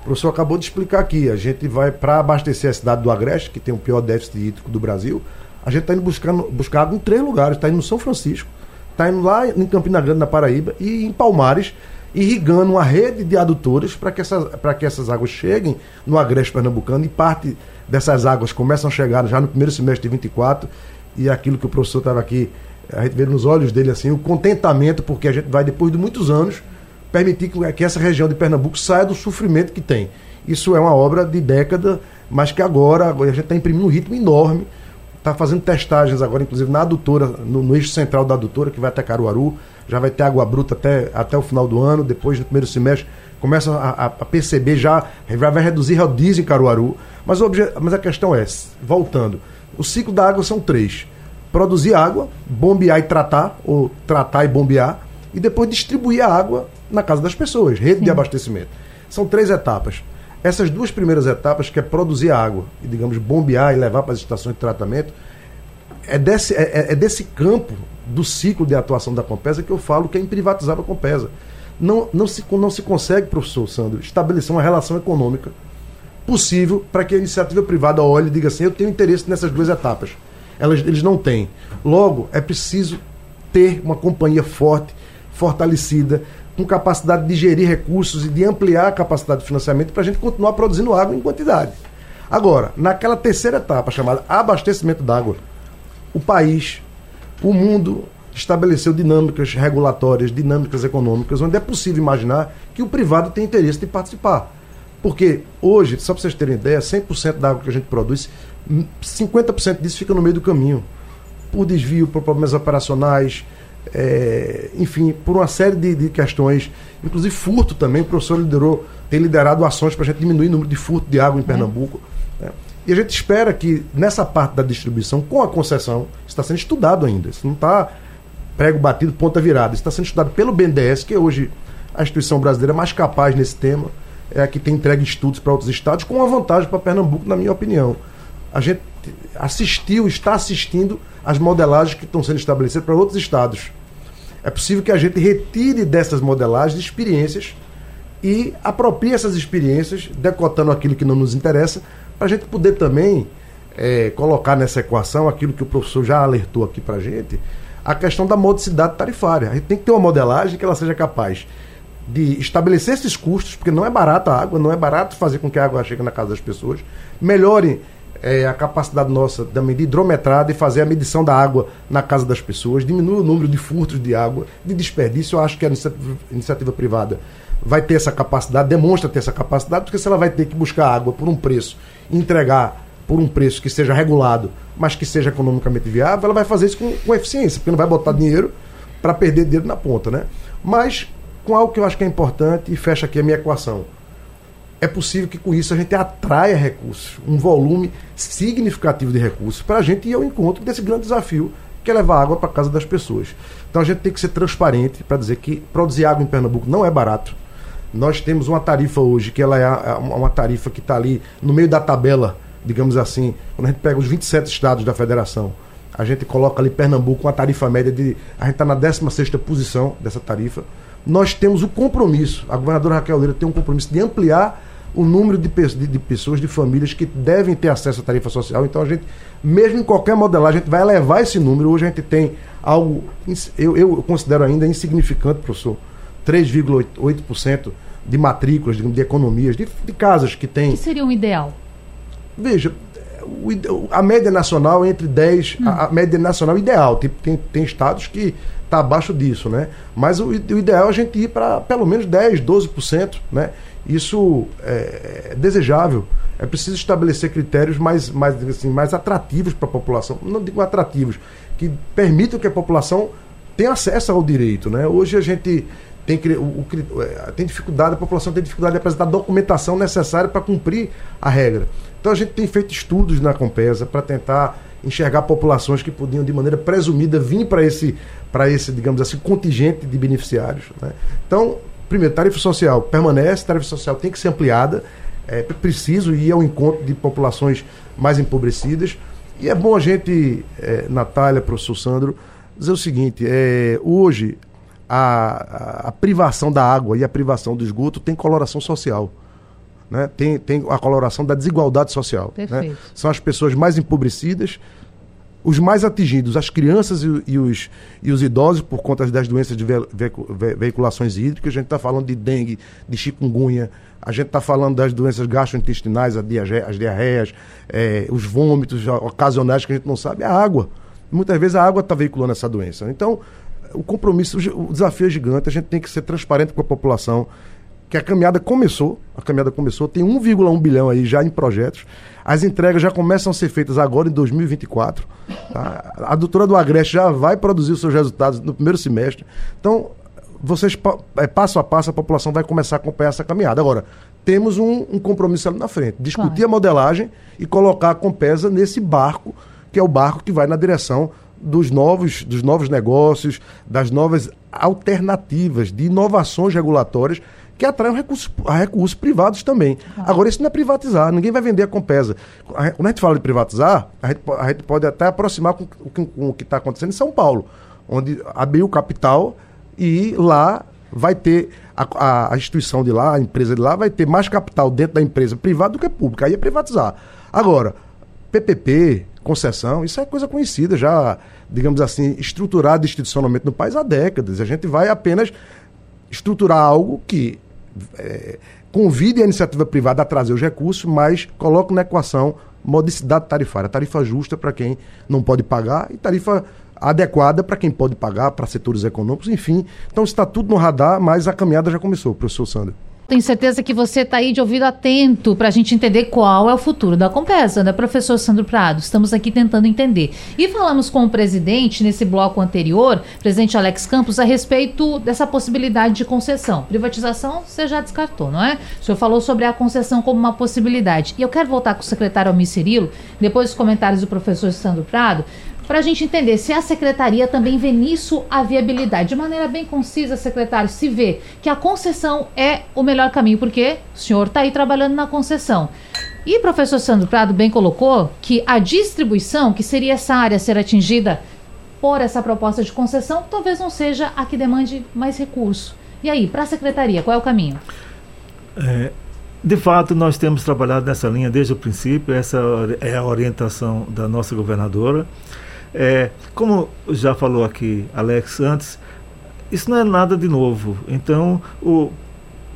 O professor acabou de explicar aqui. A gente vai para abastecer a cidade do Agreste, que tem o pior déficit hídrico do Brasil, a gente está indo buscando, buscar água em três lugares. Está indo no São Francisco, está indo lá em Campina Grande, na Paraíba, e em Palmares, irrigando uma rede de adutores para que, essas, que essas águas cheguem no Agreste Pernambucano. E parte dessas águas começam a chegar já no primeiro semestre de 24. E aquilo que o professor estava aqui, a gente vê nos olhos dele assim, o contentamento, porque a gente vai, depois de muitos anos, permitir que essa região de Pernambuco saia do sofrimento que tem. Isso é uma obra de década, mas que agora, agora a gente está imprimindo um ritmo enorme está fazendo testagens agora, inclusive na adutora, no, no, eixo central da adutora, que vai até Caruaru. Já vai ter água bruta até, até o final do ano, depois no primeiro semestre. Começa a, a perceber já, vai reduzir rodízio em Caruaru. Mas, o mas a questão é, voltando, o ciclo da água são três. Produzir água, bombear e tratar, ou tratar e bombear, e depois distribuir a água na casa das pessoas, rede Sim. de abastecimento. São três etapas. Essas duas primeiras etapas, que é produzir água e, digamos, bombear e levar para as estações de tratamento, é desse, é, é, é desse campo do ciclo de atuação da Compesa que eu falo que é imprivatizável a Compesa. Não, não, se, não se consegue, professor Sandro, estabelecer uma relação econômica possível para que a iniciativa privada olhe e diga assim: eu tenho interesse nessas duas etapas. Elas, eles não têm. Logo, é preciso ter uma companhia forte, fortalecida, com capacidade de gerir recursos e de ampliar a capacidade de financiamento para a gente continuar produzindo água em quantidade. Agora, naquela terceira etapa, chamada abastecimento d'água, o país, o mundo estabeleceu dinâmicas regulatórias, dinâmicas econômicas, onde é possível imaginar que o privado tem interesse de participar. Porque hoje, só para vocês terem ideia, 100% da água que a gente produz, 50% disso fica no meio do caminho. Por desvio, por problemas operacionais, é, enfim, por uma série de, de, questões, inclusive furto também. O professor liderou, tem liderado ações para a gente diminuir o número de furto de água em Pernambuco. É. Né? E a gente espera que nessa parte da distribuição, com a concessão, está sendo estudado ainda. Isso não está prego batido, ponta virada. Isso está sendo estudado pelo BNDES, que é hoje a instituição brasileira mais capaz nesse tema, é a que tem entregue estudos para outros estados, com uma vantagem para Pernambuco, na minha opinião. A gente assistiu, está assistindo as modelagens que estão sendo estabelecidas para outros estados. É possível que a gente retire dessas modelagens experiências e aproprie essas experiências, decotando aquilo que não nos interessa, para a gente poder também é, colocar nessa equação aquilo que o professor já alertou aqui para a gente, a questão da modicidade tarifária. A gente tem que ter uma modelagem que ela seja capaz de estabelecer esses custos, porque não é barato a água, não é barato fazer com que a água chegue na casa das pessoas, melhore é, a capacidade nossa também de hidrometrada e fazer a medição da água na casa das pessoas, diminui o número de furtos de água, de desperdício. Eu acho que a iniciativa, iniciativa privada vai ter essa capacidade, demonstra ter essa capacidade, porque se ela vai ter que buscar água por um preço entregar por um preço que seja regulado, mas que seja economicamente viável, ela vai fazer isso com, com eficiência, porque não vai botar dinheiro para perder dinheiro na ponta, né? Mas com algo que eu acho que é importante e fecha aqui a minha equação é possível que com isso a gente atraia recursos, um volume significativo de recursos, para a gente ir ao encontro desse grande desafio que é levar água para casa das pessoas. Então a gente tem que ser transparente para dizer que produzir água em Pernambuco não é barato. Nós temos uma tarifa hoje que ela é uma tarifa que está ali no meio da tabela, digamos assim, quando a gente pega os 27 estados da federação, a gente coloca ali Pernambuco uma tarifa média de. A gente está na 16 posição dessa tarifa. Nós temos o compromisso, a governadora Raquel Leira tem um compromisso de ampliar o número de, de, pessoas, de famílias que devem ter acesso à tarifa social. Então a gente, mesmo em qualquer modelagem, a gente vai elevar esse número. Hoje a gente tem algo, eu, eu considero ainda insignificante, professor, 3,8% de matrículas, de, de economias, de, de, casas que tem. O que seria um ideal? Veja, o, a média nacional entre 10, hum. a, a, média nacional ideal. Tem, tem, tem estados que está abaixo disso, né? Mas o, o ideal é a gente ir para pelo menos 10, 12%, né? Isso é, é desejável. É preciso estabelecer critérios mais, mais, assim, mais atrativos para a população. Não digo atrativos, que permitam que a população tenha acesso ao direito. Né? Hoje a gente tem, o, o, é, tem dificuldade, a população tem dificuldade de apresentar a documentação necessária para cumprir a regra. Então a gente tem feito estudos na Compesa para tentar enxergar populações que podiam, de maneira presumida, vir para esse, esse, digamos assim, contingente de beneficiários. Né? Então, primeiro, tarifa social permanece, tarifa social tem que ser ampliada, é preciso ir ao encontro de populações mais empobrecidas. E é bom a gente, é, Natália, professor Sandro, dizer o seguinte: é, hoje a, a, privação da água e a privação do esgoto tem coloração social. Né? Tem, tem a coloração da desigualdade social. Né? São as pessoas mais empobrecidas os mais atingidos, as crianças e, e, os, e os idosos, por conta das doenças de ve, ve, ve, veiculações hídricas, a gente está falando de dengue, de chikungunya, a gente está falando das doenças gastrointestinais, as diarreias, é, os vômitos ocasionais que a gente não sabe, é a água. Muitas vezes a água está veiculando essa doença. Então, o compromisso, o desafio é gigante, a gente tem que ser transparente com a população, que a caminhada começou, a caminhada começou, tem 1,1 bilhão aí já em projetos. As entregas já começam a ser feitas agora em 2024. Tá? A doutora do Agreste já vai produzir os seus resultados no primeiro semestre. Então, vocês, é, passo a passo, a população vai começar a acompanhar essa caminhada. Agora, temos um, um compromisso ali na frente: discutir claro. a modelagem e colocar a Compesa nesse barco, que é o barco que vai na direção dos novos, dos novos negócios, das novas alternativas, de inovações regulatórias que atraiam recursos, recursos privados também. Ah. Agora, isso não é privatizar, ninguém vai vender a Compesa. Quando a gente fala de privatizar, a gente, a gente pode até aproximar com, com, com o que está acontecendo em São Paulo, onde abriu o capital e lá vai ter a, a, a, instituição de lá, a empresa de lá, vai ter mais capital dentro da empresa privada do que pública. Aí é privatizar. Agora, PPP, concessão, isso é coisa conhecida, já, digamos assim, estruturado institucionalmente no país há décadas. A gente vai apenas estruturar algo que é, convide a iniciativa privada a trazer os recursos, mas coloque na equação modicidade tarifária, tarifa justa para quem não pode pagar e tarifa adequada para quem pode pagar, para setores econômicos, enfim. Então está tudo no radar, mas a caminhada já começou, professor Sandro. Tenho certeza que você está aí de ouvido atento para a gente entender qual é o futuro da Compesa, né, professor Sandro Prado? Estamos aqui tentando entender. E falamos com o presidente nesse bloco anterior, presidente Alex Campos, a respeito dessa possibilidade de concessão. Privatização você já descartou, não é? O senhor falou sobre a concessão como uma possibilidade. E eu quero voltar com o secretário Almir Cirilo, depois dos comentários do professor Sandro Prado, para a gente entender se a secretaria também vê nisso a viabilidade. De maneira bem concisa, secretário, se vê que a concessão é o melhor caminho, porque o senhor está aí trabalhando na concessão. E professor Sandro Prado bem colocou que a distribuição, que seria essa área ser atingida por essa proposta de concessão, talvez não seja a que demande mais recurso. E aí, para a secretaria, qual é o caminho? É, de fato, nós temos trabalhado nessa linha desde o princípio, essa é a orientação da nossa governadora. É, como já falou aqui Alex antes, isso não é nada de novo. Então, o,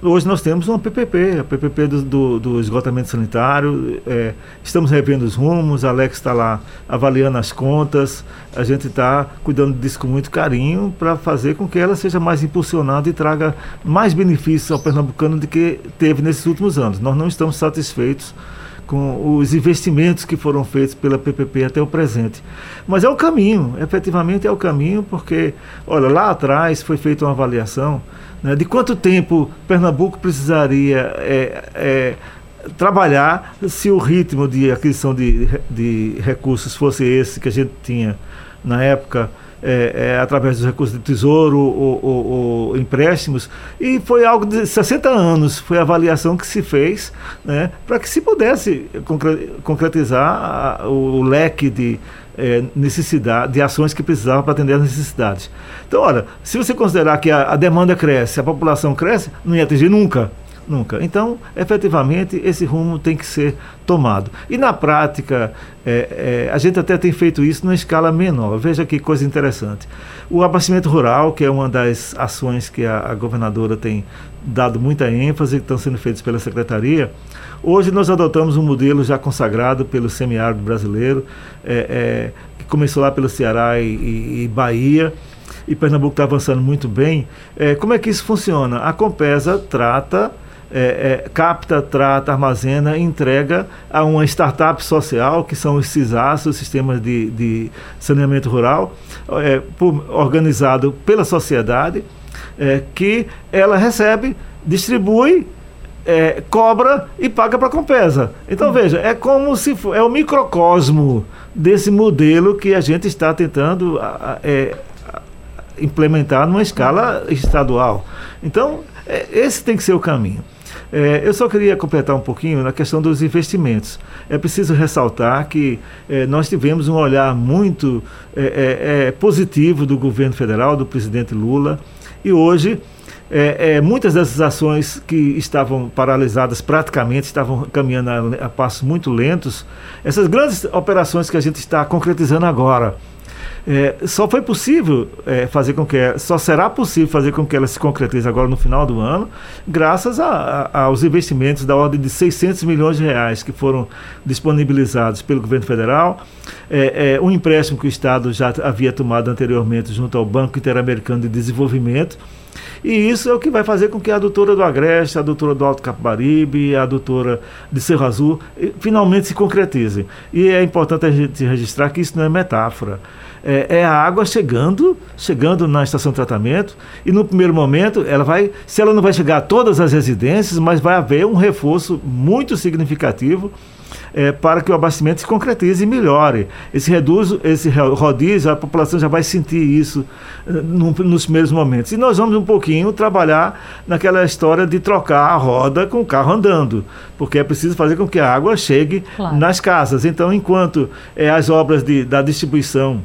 hoje nós temos uma PPP, a PPP do, do, do esgotamento sanitário. É, estamos revendo os rumos, Alex está lá avaliando as contas. A gente está cuidando disso com muito carinho para fazer com que ela seja mais impulsionada e traga mais benefícios ao pernambucano do que teve nesses últimos anos. Nós não estamos satisfeitos com os investimentos que foram feitos pela PPP até o presente. Mas é o caminho, efetivamente é o caminho, porque, olha, lá atrás foi feita uma avaliação né, de quanto tempo Pernambuco precisaria é, é, trabalhar se o ritmo de aquisição de, de recursos fosse esse que a gente tinha na época é, é, através dos recursos do Tesouro ou, ou, ou, empréstimos, e foi algo de 60 anos, foi a avaliação que se fez né, para que se pudesse concretizar a, o, o leque de é, necessidade, de ações que precisavam para atender as necessidades. Então, olha, se você considerar que a, a demanda cresce, a população cresce, não ia atingir nunca. Nunca. Então, efetivamente, esse rumo tem que ser tomado. E na prática, é, é, a gente até tem feito isso numa escala menor. Veja que coisa interessante. O abastecimento rural, que é uma das ações que a, a governadora tem dado muita ênfase, que estão sendo feitas pela secretaria, hoje nós adotamos um modelo já consagrado pelo semiárido brasileiro, é, é que começou lá pelo Ceará e, e, e Bahia e Pernambuco está avançando muito bem. É, como é que isso funciona? A Compesa trata é, é, capta, trata, armazena entrega a uma startup social, que são os CISAS, os sistemas de, de saneamento rural, é, por, organizado pela sociedade, é, que ela recebe, distribui é, cobra e paga para a Compesa. Então, hum. veja, é como se for, é o microcosmo desse modelo que a gente está tentando a, a, é, implementar numa escala estadual. Então, é, esse tem que ser o caminho. É, eu só queria completar um pouquinho na questão dos investimentos. É preciso ressaltar que é, nós tivemos um olhar muito é, é, é positivo do governo federal, do presidente Lula, e hoje é, é, muitas dessas ações que estavam paralisadas praticamente, estavam caminhando a, a passos muito lentos, essas grandes operações que a gente está concretizando agora, é, só foi possível é, fazer com que, só será possível fazer com que ela se concretize agora no final do ano, graças a, a, aos investimentos da ordem de 600 milhões de reais que foram disponibilizados pelo governo federal, é, é, um empréstimo que o Estado já havia tomado anteriormente junto ao Banco Interamericano de Desenvolvimento, e isso é o que vai fazer com que a doutora do Agreste, a doutora do Alto Capibaribe, a doutora de Cerro Azul finalmente se concretizem. E é importante a gente registrar que isso não é metáfora é, é, a água chegando, chegando na estação de tratamento, e no primeiro momento ela vai, se ela não vai chegar a todas as residências, mas vai haver um reforço muito significativo é, para que o abastecimento se concretize e melhore. Esse reduz, esse rodízio, a população já vai sentir isso uh, no, nos primeiros momentos. E nós vamos um pouquinho trabalhar naquela história de trocar a roda com o carro andando, porque é preciso fazer com que a água chegue claro. nas casas. Então, enquanto é, as obras de, da distribuição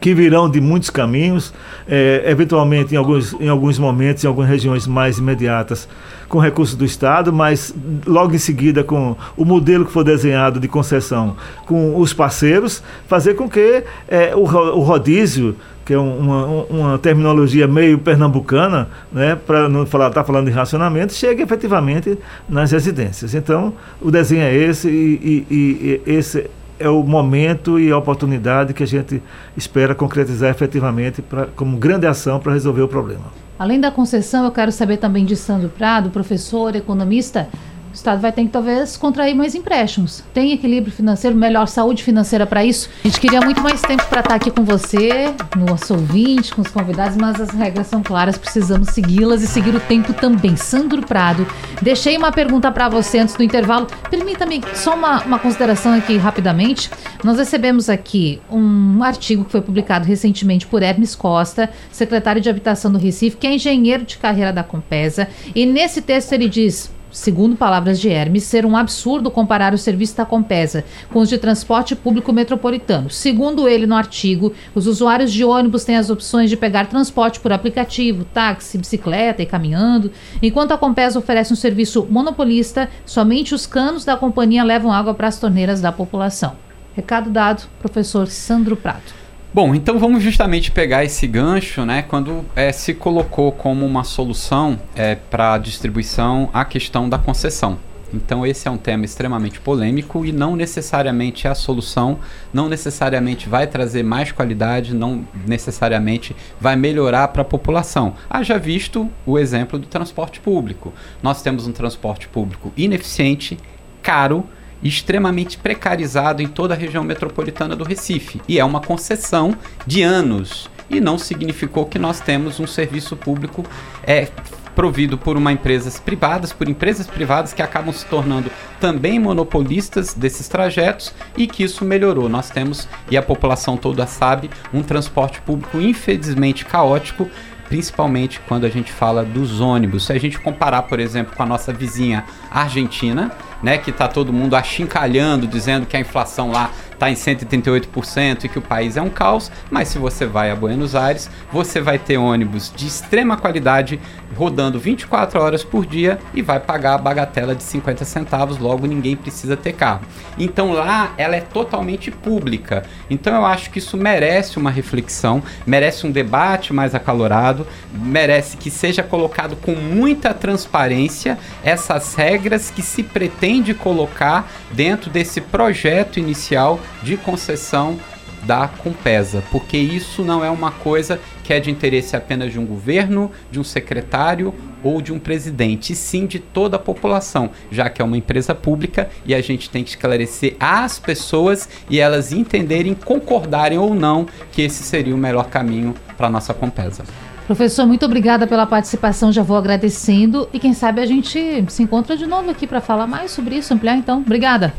que virão de muitos caminhos, é, eventualmente em alguns, em alguns momentos, em algumas regiões mais imediatas, com recursos do Estado, mas logo em seguida com o modelo que for desenhado de concessão com os parceiros, fazer com que é, o, o rodízio que é uma, uma terminologia meio pernambucana, né, para não falar, tá falando de racionamento, chegue efetivamente nas residências. Então, o desenho é esse e, e, e esse é o momento e a oportunidade que a gente espera concretizar efetivamente pra, como grande ação para resolver o problema. Além da concessão, eu quero saber também de Sandro Prado, professor, economista, o Estado vai ter que talvez contrair mais empréstimos. Tem equilíbrio financeiro, melhor saúde financeira para isso? A gente queria muito mais tempo para estar tá aqui com você, no nosso ouvinte, com os convidados, mas as regras são claras, precisamos segui-las e seguir o tempo também. Sandro Prado, deixei uma pergunta para você antes do intervalo. Permita-me só uma, uma consideração aqui rapidamente. Nós recebemos aqui um artigo que foi publicado recentemente por Hermes Costa, secretário de Habitação do Recife, que é engenheiro de carreira da Compesa, e nesse texto ele diz segundo palavras de Hermes, ser um absurdo comparar o serviço da Compesa com os de transporte público metropolitano. Segundo ele no artigo, os usuários de ônibus têm as opções de pegar transporte por aplicativo, táxi, bicicleta e caminhando, enquanto a Compesa oferece um serviço monopolista, somente os canos da companhia levam água para as torneiras da população. Recado dado, professor Sandro Prato. Bom, então vamos justamente pegar esse gancho, né, quando é, se colocou como uma solução é, para a distribuição a questão da concessão. Então esse é um tema extremamente polêmico e não necessariamente é a solução, não necessariamente vai trazer mais qualidade, não necessariamente vai melhorar para a população. Haja visto o exemplo do transporte público. Nós temos um transporte público ineficiente, caro, extremamente precarizado em toda a região metropolitana do Recife. E é uma concessão de anos. E não significou que nós temos um serviço público é, provido por uma empresas privadas, por empresas privadas que acabam se tornando também monopolistas desses trajetos e que isso melhorou. Nós temos, e a população toda sabe, um transporte público infelizmente caótico principalmente quando a gente fala dos ônibus. Se a gente comparar, por exemplo, com a nossa vizinha Argentina, né, que está todo mundo achincalhando, dizendo que a inflação lá está em 138% e que o país é um caos, mas se você vai a Buenos Aires, você vai ter ônibus de extrema qualidade rodando 24 horas por dia e vai pagar a bagatela de 50 centavos, logo ninguém precisa ter carro. Então lá ela é totalmente pública. Então eu acho que isso merece uma reflexão, merece um debate mais acalorado, merece que seja colocado com muita transparência essas regras que se pretende colocar dentro desse projeto inicial de concessão da Compesa, porque isso não é uma coisa que é de interesse apenas de um governo, de um secretário ou de um presidente, e sim de toda a população, já que é uma empresa pública e a gente tem que esclarecer às pessoas e elas entenderem, concordarem ou não que esse seria o melhor caminho para a nossa Compesa. Professor, muito obrigada pela participação, já vou agradecendo e quem sabe a gente se encontra de novo aqui para falar mais sobre isso, ampliar então. Obrigada.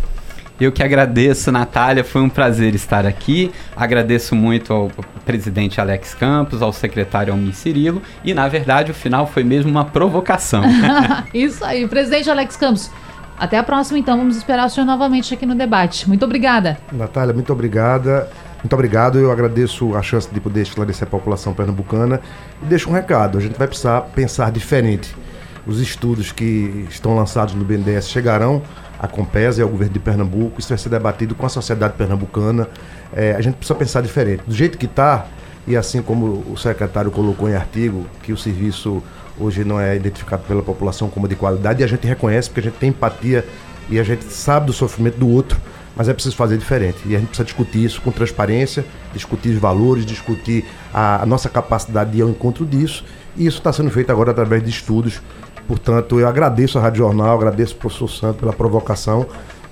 Eu que agradeço, Natália, foi um prazer estar aqui. Agradeço muito ao presidente Alex Campos, ao secretário Almir Cirilo e, na verdade, o final foi mesmo uma provocação. Isso aí, presidente Alex Campos. Até a próxima, então. Vamos esperar o senhor novamente aqui no debate. Muito obrigada. Natália, muito obrigada. Muito obrigado. Eu agradeço a chance de poder esclarecer a população pernambucana e deixo um recado. A gente vai precisar pensar diferente. Os estudos que estão lançados no BNDES chegarão à Compesa e ao governo de Pernambuco. Isso vai ser debatido com a sociedade pernambucana. É, a gente precisa pensar diferente. Do jeito que está, e assim como o secretário colocou em artigo, que o serviço hoje não é identificado pela população como de qualidade, e a gente reconhece porque a gente tem empatia e a gente sabe do sofrimento do outro mas é preciso fazer diferente. E a gente precisa discutir isso com transparência, discutir os valores, discutir a, a nossa capacidade de ir ao encontro disso. E isso está sendo feito agora através de estudos. Portanto, eu agradeço a Rádio Jornal, agradeço ao professor Santo pela provocação.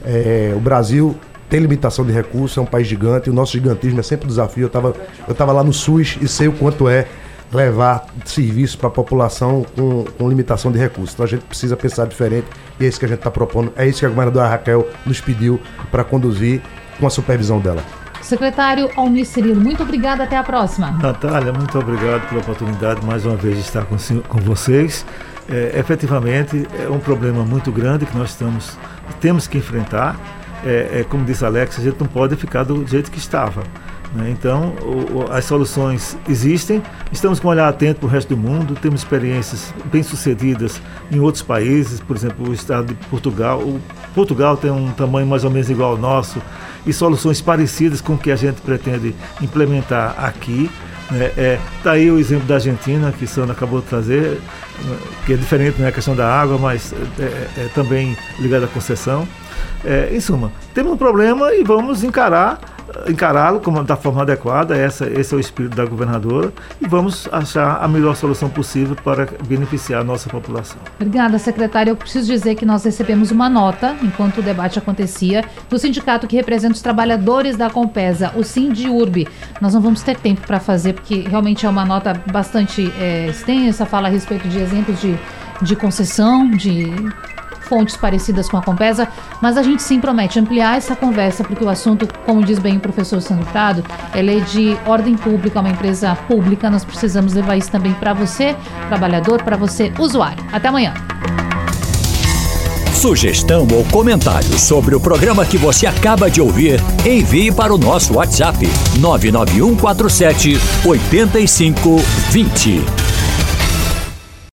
É, o Brasil tem limitação de recursos, é um país gigante, e o nosso gigantismo é sempre um desafio. Eu estava eu tava lá no SUS e sei o quanto é levar serviço para a população com, com, limitação de recursos. Então a gente precisa pensar diferente e é isso que a gente está propondo. É isso que a governadora Raquel nos pediu para conduzir com a supervisão dela. Secretário Almir Cirilo, muito obrigado, até a próxima. Natália, muito obrigado pela oportunidade mais uma vez de estar com, com vocês. É, efetivamente, é um problema muito grande que nós estamos, temos que enfrentar. É, é, como disse Alex, a gente não pode ficar do jeito que estava. Né? Então, o, o, as soluções existem, estamos com um olhar atento para o resto do mundo, temos experiências bem-sucedidas em outros países, por exemplo, o estado de Portugal. O Portugal tem um tamanho mais ou menos igual ao nosso e soluções parecidas com o que a gente pretende implementar aqui. Né? É, tá aí o exemplo da Argentina, que Sandra acabou de trazer, que é diferente na né, questão da água, mas é, é, é também ligado à concessão. É, em suma, temos um problema e vamos encarar encará-lo da forma adequada, essa, esse é o espírito da governadora, e vamos achar a melhor solução possível para beneficiar a nossa população. Obrigada, secretária. Eu preciso dizer que nós recebemos uma nota, enquanto o debate acontecia, do sindicato que representa os trabalhadores da Compesa, o Sindiurb. Nós não vamos ter tempo para fazer, porque realmente é uma nota bastante é, extensa, fala a respeito de exemplos de, de concessão, de fontes parecidas com a Compesa, mas a gente sim promete ampliar essa conversa, porque o assunto, como diz bem o professor Sandro Prado, é de ordem pública, uma empresa pública. Nós precisamos levar isso também para você, trabalhador, para você, usuário. Até amanhã. Sugestão ou comentário sobre o programa que você acaba de ouvir, envie para o nosso WhatsApp 99147 8520.